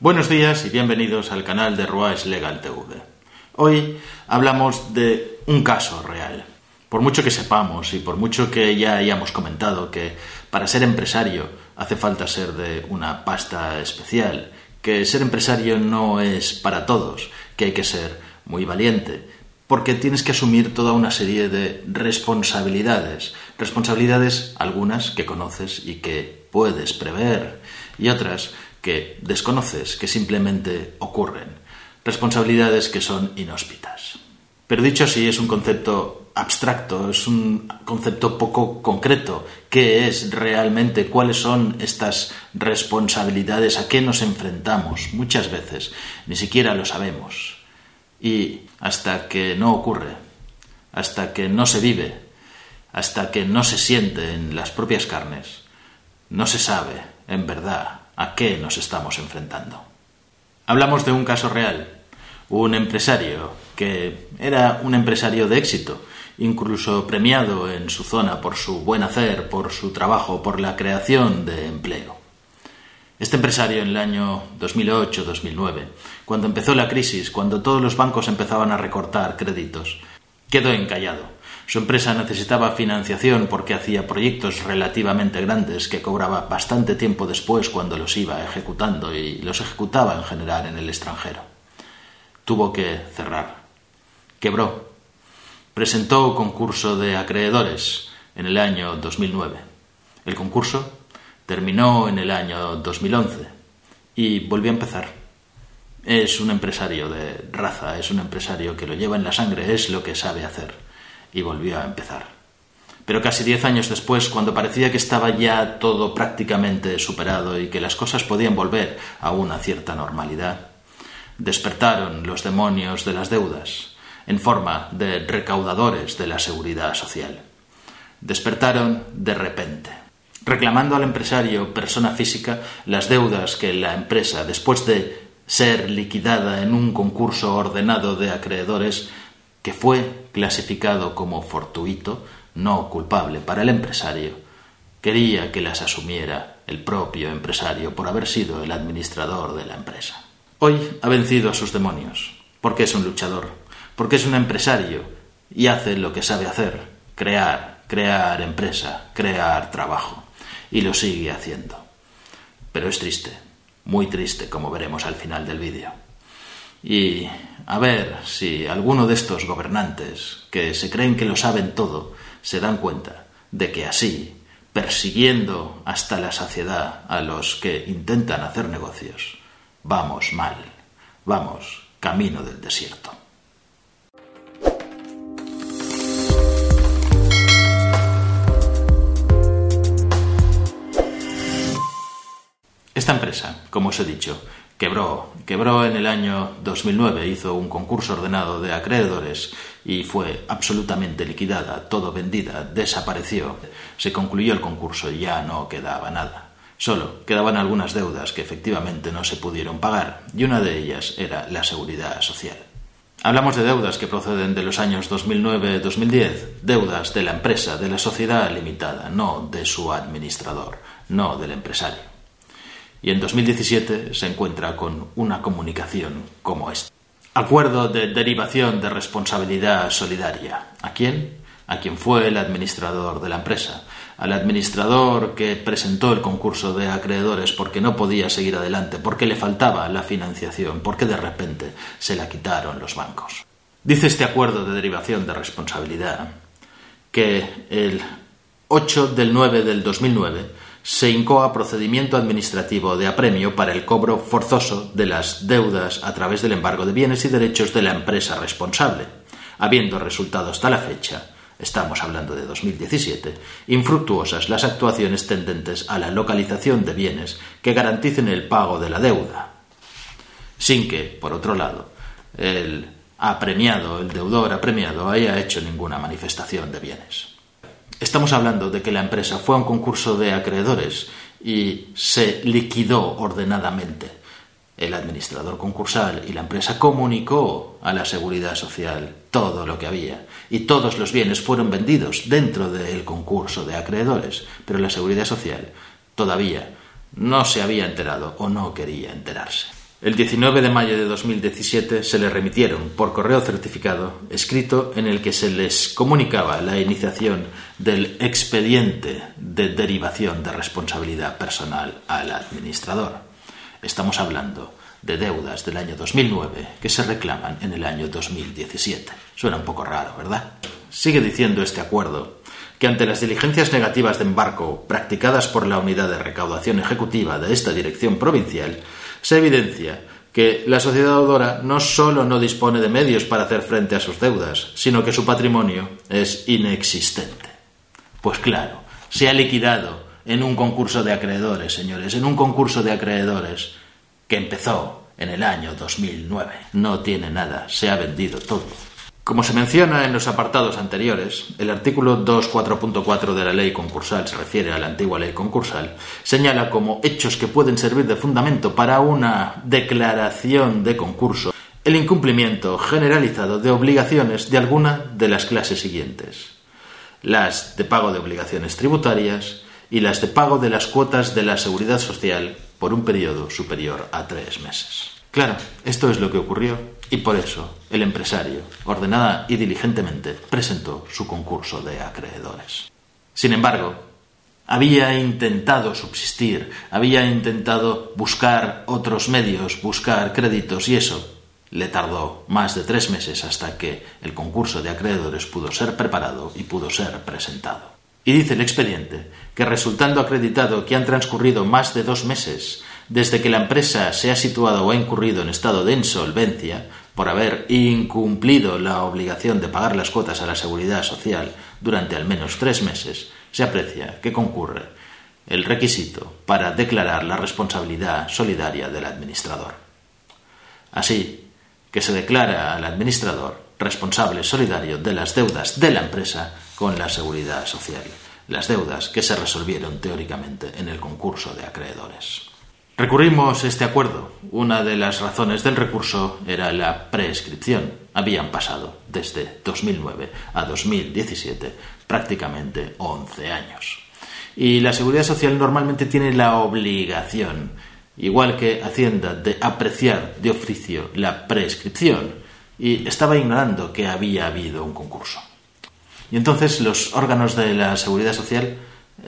Buenos días y bienvenidos al canal de Ruais Legal TV. Hoy hablamos de un caso real. Por mucho que sepamos y por mucho que ya hayamos comentado que para ser empresario hace falta ser de una pasta especial, que ser empresario no es para todos, que hay que ser muy valiente, porque tienes que asumir toda una serie de responsabilidades. Responsabilidades algunas que conoces y que puedes prever y otras que desconoces, que simplemente ocurren. Responsabilidades que son inhóspitas. Pero dicho así, es un concepto abstracto, es un concepto poco concreto. ¿Qué es realmente? ¿Cuáles son estas responsabilidades? ¿A qué nos enfrentamos? Muchas veces ni siquiera lo sabemos. Y hasta que no ocurre, hasta que no se vive, hasta que no se siente en las propias carnes, no se sabe, en verdad, a qué nos estamos enfrentando. Hablamos de un caso real, un empresario que era un empresario de éxito, incluso premiado en su zona por su buen hacer, por su trabajo, por la creación de empleo. Este empresario en el año 2008-2009, cuando empezó la crisis, cuando todos los bancos empezaban a recortar créditos, quedó encallado. Su empresa necesitaba financiación porque hacía proyectos relativamente grandes que cobraba bastante tiempo después cuando los iba ejecutando y los ejecutaba en general en el extranjero. Tuvo que cerrar. Quebró. Presentó concurso de acreedores en el año 2009. El concurso Terminó en el año 2011 y volvió a empezar. Es un empresario de raza, es un empresario que lo lleva en la sangre, es lo que sabe hacer. Y volvió a empezar. Pero casi diez años después, cuando parecía que estaba ya todo prácticamente superado y que las cosas podían volver a una cierta normalidad, despertaron los demonios de las deudas en forma de recaudadores de la seguridad social. Despertaron de repente reclamando al empresario, persona física, las deudas que la empresa, después de ser liquidada en un concurso ordenado de acreedores, que fue clasificado como fortuito, no culpable para el empresario, quería que las asumiera el propio empresario por haber sido el administrador de la empresa. Hoy ha vencido a sus demonios, porque es un luchador, porque es un empresario y hace lo que sabe hacer, crear, crear empresa, crear trabajo y lo sigue haciendo. Pero es triste, muy triste, como veremos al final del vídeo. Y a ver si alguno de estos gobernantes, que se creen que lo saben todo, se dan cuenta de que así, persiguiendo hasta la saciedad a los que intentan hacer negocios, vamos mal, vamos camino del desierto. Esta empresa, como os he dicho, quebró, quebró en el año 2009, hizo un concurso ordenado de acreedores y fue absolutamente liquidada, todo vendida, desapareció. Se concluyó el concurso y ya no quedaba nada. Solo quedaban algunas deudas que efectivamente no se pudieron pagar y una de ellas era la seguridad social. Hablamos de deudas que proceden de los años 2009-2010, deudas de la empresa, de la sociedad limitada, no de su administrador, no del empresario y en 2017 se encuentra con una comunicación como esta. Acuerdo de derivación de responsabilidad solidaria. ¿A quién? A quien fue el administrador de la empresa, al administrador que presentó el concurso de acreedores porque no podía seguir adelante, porque le faltaba la financiación, porque de repente se la quitaron los bancos. Dice este acuerdo de derivación de responsabilidad que el 8 del 9 del 2009 se incoa procedimiento administrativo de apremio para el cobro forzoso de las deudas a través del embargo de bienes y derechos de la empresa responsable, habiendo resultado hasta la fecha estamos hablando de 2017, infructuosas las actuaciones tendentes a la localización de bienes que garanticen el pago de la deuda, sin que, por otro lado, el apremiado, el deudor apremiado, haya hecho ninguna manifestación de bienes. Estamos hablando de que la empresa fue a un concurso de acreedores y se liquidó ordenadamente. El administrador concursal y la empresa comunicó a la seguridad social todo lo que había y todos los bienes fueron vendidos dentro del concurso de acreedores, pero la seguridad social todavía no se había enterado o no quería enterarse. El 19 de mayo de 2017 se le remitieron por correo certificado escrito en el que se les comunicaba la iniciación del expediente de derivación de responsabilidad personal al administrador. Estamos hablando de deudas del año 2009 que se reclaman en el año 2017. Suena un poco raro, ¿verdad? Sigue diciendo este acuerdo que ante las diligencias negativas de embarco practicadas por la unidad de recaudación ejecutiva de esta dirección provincial, se evidencia que la sociedad deudora no solo no dispone de medios para hacer frente a sus deudas, sino que su patrimonio es inexistente. Pues claro, se ha liquidado en un concurso de acreedores, señores, en un concurso de acreedores que empezó en el año 2009. No tiene nada, se ha vendido todo. Como se menciona en los apartados anteriores, el artículo 2.4.4 de la ley concursal se refiere a la antigua ley concursal, señala como hechos que pueden servir de fundamento para una declaración de concurso el incumplimiento generalizado de obligaciones de alguna de las clases siguientes. Las de pago de obligaciones tributarias y las de pago de las cuotas de la seguridad social por un periodo superior a tres meses. Claro, esto es lo que ocurrió y por eso el empresario, ordenada y diligentemente, presentó su concurso de acreedores. Sin embargo, había intentado subsistir, había intentado buscar otros medios, buscar créditos y eso le tardó más de tres meses hasta que el concurso de acreedores pudo ser preparado y pudo ser presentado. Y dice el expediente que resultando acreditado que han transcurrido más de dos meses desde que la empresa se ha situado o ha incurrido en estado de insolvencia por haber incumplido la obligación de pagar las cuotas a la seguridad social durante al menos tres meses, se aprecia que concurre el requisito para declarar la responsabilidad solidaria del administrador. Así que se declara al administrador responsable solidario de las deudas de la empresa con la seguridad social, las deudas que se resolvieron teóricamente en el concurso de acreedores. Recurrimos este acuerdo. Una de las razones del recurso era la prescripción. Habían pasado desde 2009 a 2017 prácticamente 11 años. Y la Seguridad Social normalmente tiene la obligación, igual que Hacienda, de apreciar de oficio la prescripción. Y estaba ignorando que había habido un concurso. Y entonces los órganos de la Seguridad Social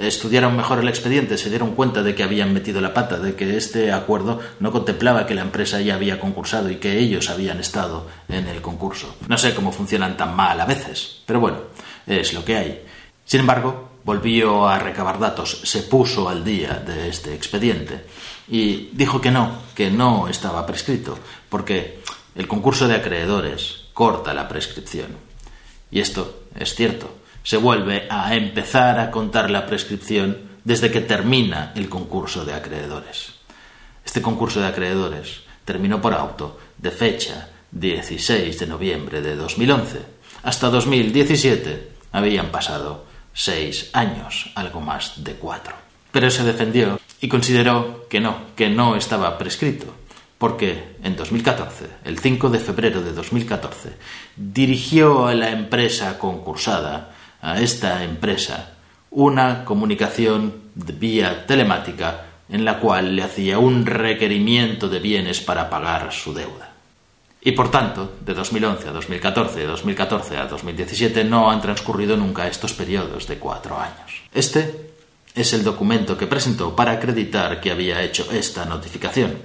estudiaron mejor el expediente, se dieron cuenta de que habían metido la pata, de que este acuerdo no contemplaba que la empresa ya había concursado y que ellos habían estado en el concurso. No sé cómo funcionan tan mal a veces, pero bueno, es lo que hay. Sin embargo, volvió a recabar datos, se puso al día de este expediente y dijo que no, que no estaba prescrito, porque el concurso de acreedores corta la prescripción. Y esto es cierto se vuelve a empezar a contar la prescripción desde que termina el concurso de acreedores. Este concurso de acreedores terminó por auto de fecha 16 de noviembre de 2011. Hasta 2017 habían pasado seis años, algo más de cuatro. Pero se defendió y consideró que no, que no estaba prescrito, porque en 2014, el 5 de febrero de 2014, dirigió a la empresa concursada a esta empresa una comunicación vía telemática en la cual le hacía un requerimiento de bienes para pagar su deuda. Y por tanto, de 2011 a 2014, de 2014 a 2017 no han transcurrido nunca estos periodos de cuatro años. Este es el documento que presentó para acreditar que había hecho esta notificación.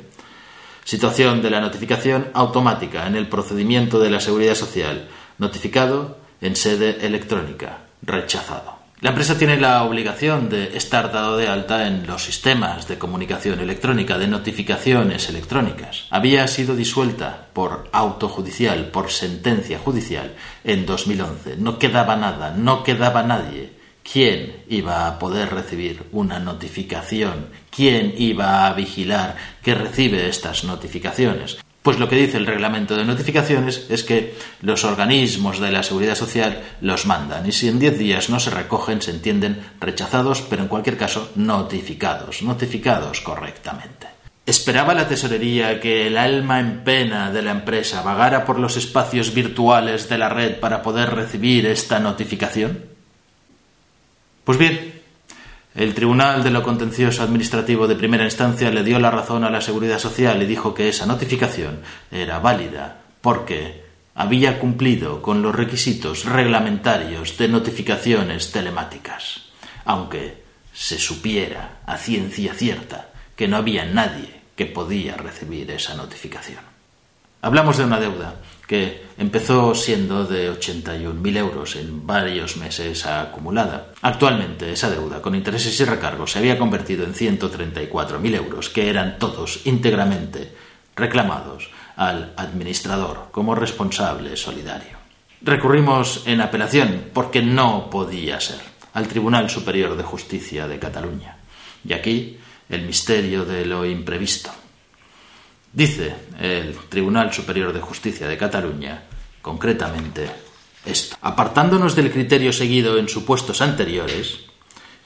Situación de la notificación automática en el procedimiento de la Seguridad Social, notificado en sede electrónica, rechazado. La empresa tiene la obligación de estar dado de alta en los sistemas de comunicación electrónica, de notificaciones electrónicas. Había sido disuelta por auto judicial, por sentencia judicial, en 2011. No quedaba nada, no quedaba nadie. ¿Quién iba a poder recibir una notificación? ¿Quién iba a vigilar que recibe estas notificaciones? Pues lo que dice el reglamento de notificaciones es que los organismos de la seguridad social los mandan y si en 10 días no se recogen se entienden rechazados, pero en cualquier caso notificados, notificados correctamente. ¿Esperaba la tesorería que el alma en pena de la empresa vagara por los espacios virtuales de la red para poder recibir esta notificación? Pues bien, El Tribunal de lo Contencioso Administrativo de Primera Instancia le dio la razón a la Seguridad Social y dijo que esa notificación era válida porque había cumplido con los requisitos reglamentarios de notificaciones telemáticas, aunque se supiera a ciencia cierta que no había nadie que podía recibir esa notificación. Hablamos de una deuda que empezó siendo de 81.000 euros en varios meses acumulada. Actualmente esa deuda, con intereses y recargos, se había convertido en 134.000 euros, que eran todos íntegramente reclamados al administrador como responsable solidario. Recurrimos en apelación porque no podía ser al Tribunal Superior de Justicia de Cataluña. Y aquí el misterio de lo imprevisto. Dice el Tribunal Superior de Justicia de Cataluña, concretamente, esto. Apartándonos del criterio seguido en supuestos anteriores,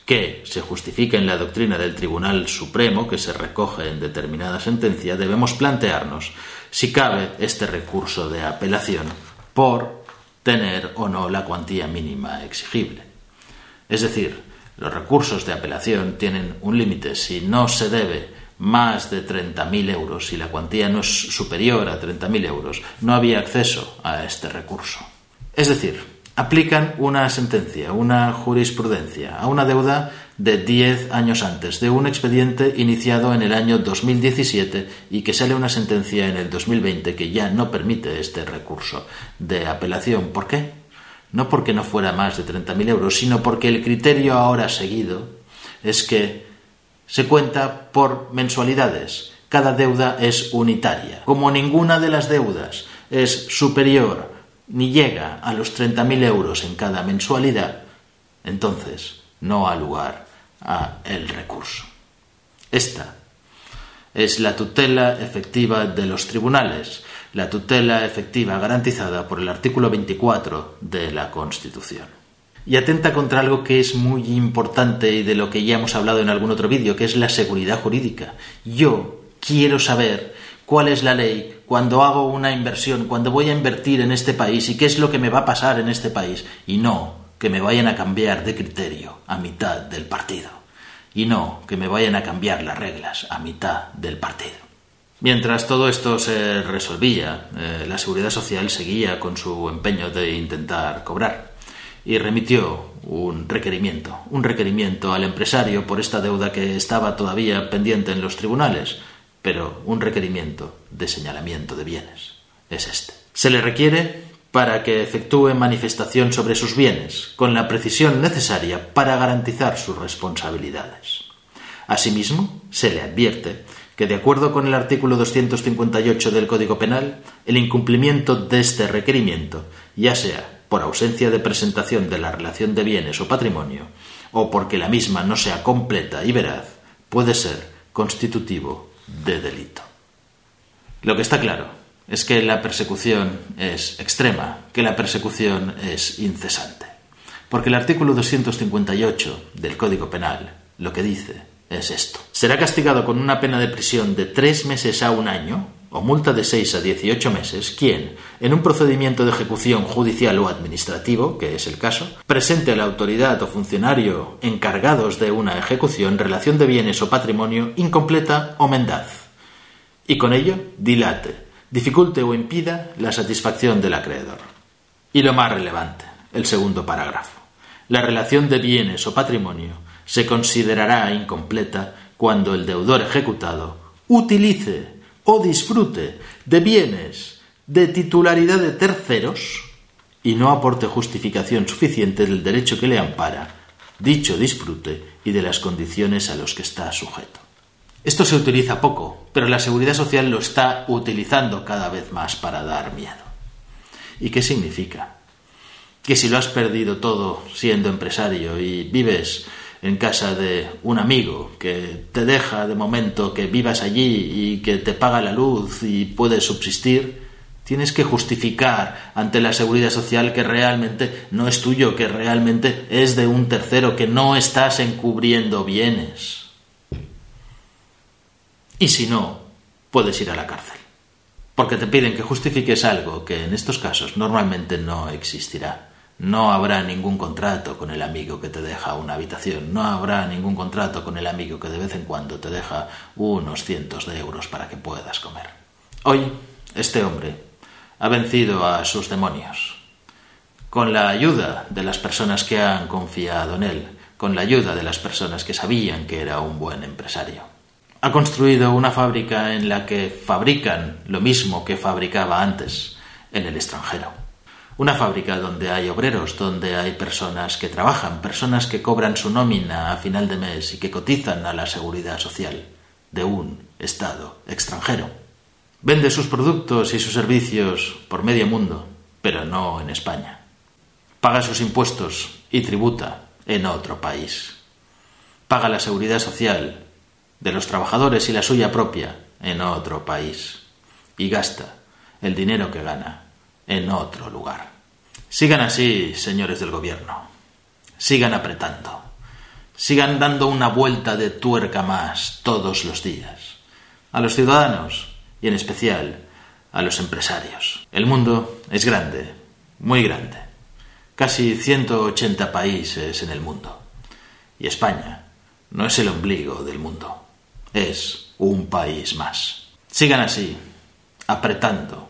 que se justifica en la doctrina del Tribunal Supremo, que se recoge en determinada sentencia, debemos plantearnos si cabe este recurso de apelación por tener o no la cuantía mínima exigible. Es decir, los recursos de apelación tienen un límite. Si no se debe más de 30.000 euros, si la cuantía no es superior a 30.000 euros, no había acceso a este recurso. Es decir, aplican una sentencia, una jurisprudencia a una deuda de 10 años antes, de un expediente iniciado en el año 2017 y que sale una sentencia en el 2020 que ya no permite este recurso de apelación. ¿Por qué? No porque no fuera más de 30.000 euros, sino porque el criterio ahora seguido es que se cuenta por mensualidades. Cada deuda es unitaria. Como ninguna de las deudas es superior ni llega a los 30.000 euros en cada mensualidad, entonces no ha lugar a el recurso. Esta es la tutela efectiva de los tribunales, la tutela efectiva garantizada por el artículo 24 de la Constitución y atenta contra algo que es muy importante y de lo que ya hemos hablado en algún otro vídeo, que es la seguridad jurídica. Yo quiero saber cuál es la ley cuando hago una inversión, cuando voy a invertir en este país y qué es lo que me va a pasar en este país y no que me vayan a cambiar de criterio a mitad del partido y no que me vayan a cambiar las reglas a mitad del partido. Mientras todo esto se resolvía, eh, la Seguridad Social seguía con su empeño de intentar cobrar y remitió un requerimiento, un requerimiento al empresario por esta deuda que estaba todavía pendiente en los tribunales, pero un requerimiento de señalamiento de bienes. Es este. Se le requiere para que efectúe manifestación sobre sus bienes, con la precisión necesaria para garantizar sus responsabilidades. Asimismo, se le advierte que, de acuerdo con el artículo 258 del Código Penal, el incumplimiento de este requerimiento, ya sea por ausencia de presentación de la relación de bienes o patrimonio, o porque la misma no sea completa y veraz, puede ser constitutivo de delito. Lo que está claro es que la persecución es extrema, que la persecución es incesante. Porque el artículo 258 del Código Penal lo que dice es esto. Será castigado con una pena de prisión de tres meses a un año o multa de 6 a 18 meses quien, en un procedimiento de ejecución judicial o administrativo, que es el caso, presente a la autoridad o funcionario encargados de una ejecución relación de bienes o patrimonio incompleta o mendaz, y con ello dilate, dificulte o impida la satisfacción del acreedor. Y lo más relevante, el segundo parágrafo. La relación de bienes o patrimonio se considerará incompleta cuando el deudor ejecutado utilice o disfrute de bienes de titularidad de terceros y no aporte justificación suficiente del derecho que le ampara, dicho disfrute y de las condiciones a los que está sujeto. Esto se utiliza poco, pero la seguridad social lo está utilizando cada vez más para dar miedo. ¿Y qué significa? Que si lo has perdido todo siendo empresario y vives en casa de un amigo que te deja de momento que vivas allí y que te paga la luz y puedes subsistir, tienes que justificar ante la seguridad social que realmente no es tuyo, que realmente es de un tercero, que no estás encubriendo bienes. Y si no, puedes ir a la cárcel. Porque te piden que justifiques algo que en estos casos normalmente no existirá. No habrá ningún contrato con el amigo que te deja una habitación, no habrá ningún contrato con el amigo que de vez en cuando te deja unos cientos de euros para que puedas comer. Hoy, este hombre ha vencido a sus demonios. Con la ayuda de las personas que han confiado en él, con la ayuda de las personas que sabían que era un buen empresario. Ha construido una fábrica en la que fabrican lo mismo que fabricaba antes en el extranjero una fábrica donde hay obreros, donde hay personas que trabajan, personas que cobran su nómina a final de mes y que cotizan a la seguridad social de un Estado extranjero. Vende sus productos y sus servicios por medio mundo, pero no en España. Paga sus impuestos y tributa en otro país. Paga la seguridad social de los trabajadores y la suya propia en otro país. Y gasta el dinero que gana en otro lugar. Sigan así, señores del gobierno. Sigan apretando. Sigan dando una vuelta de tuerca más todos los días. A los ciudadanos y en especial a los empresarios. El mundo es grande, muy grande. Casi 180 países en el mundo. Y España no es el ombligo del mundo. Es un país más. Sigan así, apretando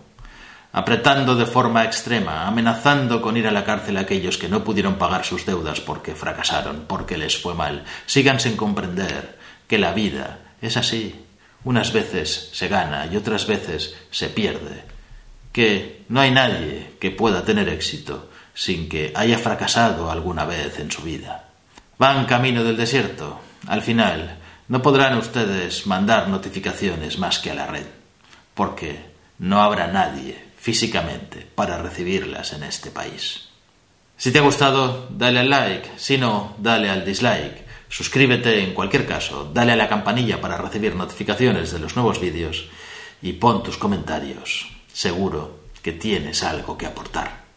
apretando de forma extrema, amenazando con ir a la cárcel a aquellos que no pudieron pagar sus deudas porque fracasaron, porque les fue mal. Sigan sin comprender que la vida es así. Unas veces se gana y otras veces se pierde. Que no hay nadie que pueda tener éxito sin que haya fracasado alguna vez en su vida. Van camino del desierto. Al final, no podrán ustedes mandar notificaciones más que a la red, porque no habrá nadie físicamente para recibirlas en este país. Si te ha gustado, dale al like, si no, dale al dislike. Suscríbete en cualquier caso, dale a la campanilla para recibir notificaciones de los nuevos vídeos y pon tus comentarios. Seguro que tienes algo que aportar.